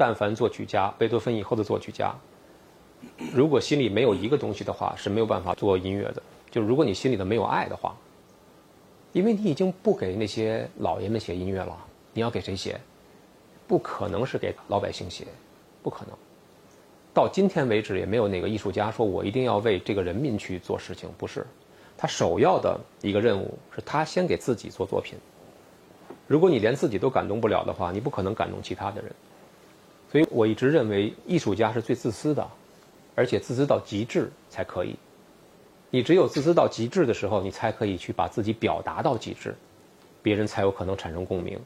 但凡作曲家，贝多芬以后的作曲家，如果心里没有一个东西的话，是没有办法做音乐的。就如果你心里头没有爱的话，因为你已经不给那些老爷们写音乐了，你要给谁写？不可能是给老百姓写，不可能。到今天为止，也没有哪个艺术家说我一定要为这个人民去做事情，不是。他首要的一个任务是他先给自己做作品。如果你连自己都感动不了的话，你不可能感动其他的人。所以我一直认为，艺术家是最自私的，而且自私到极致才可以。你只有自私到极致的时候，你才可以去把自己表达到极致，别人才有可能产生共鸣。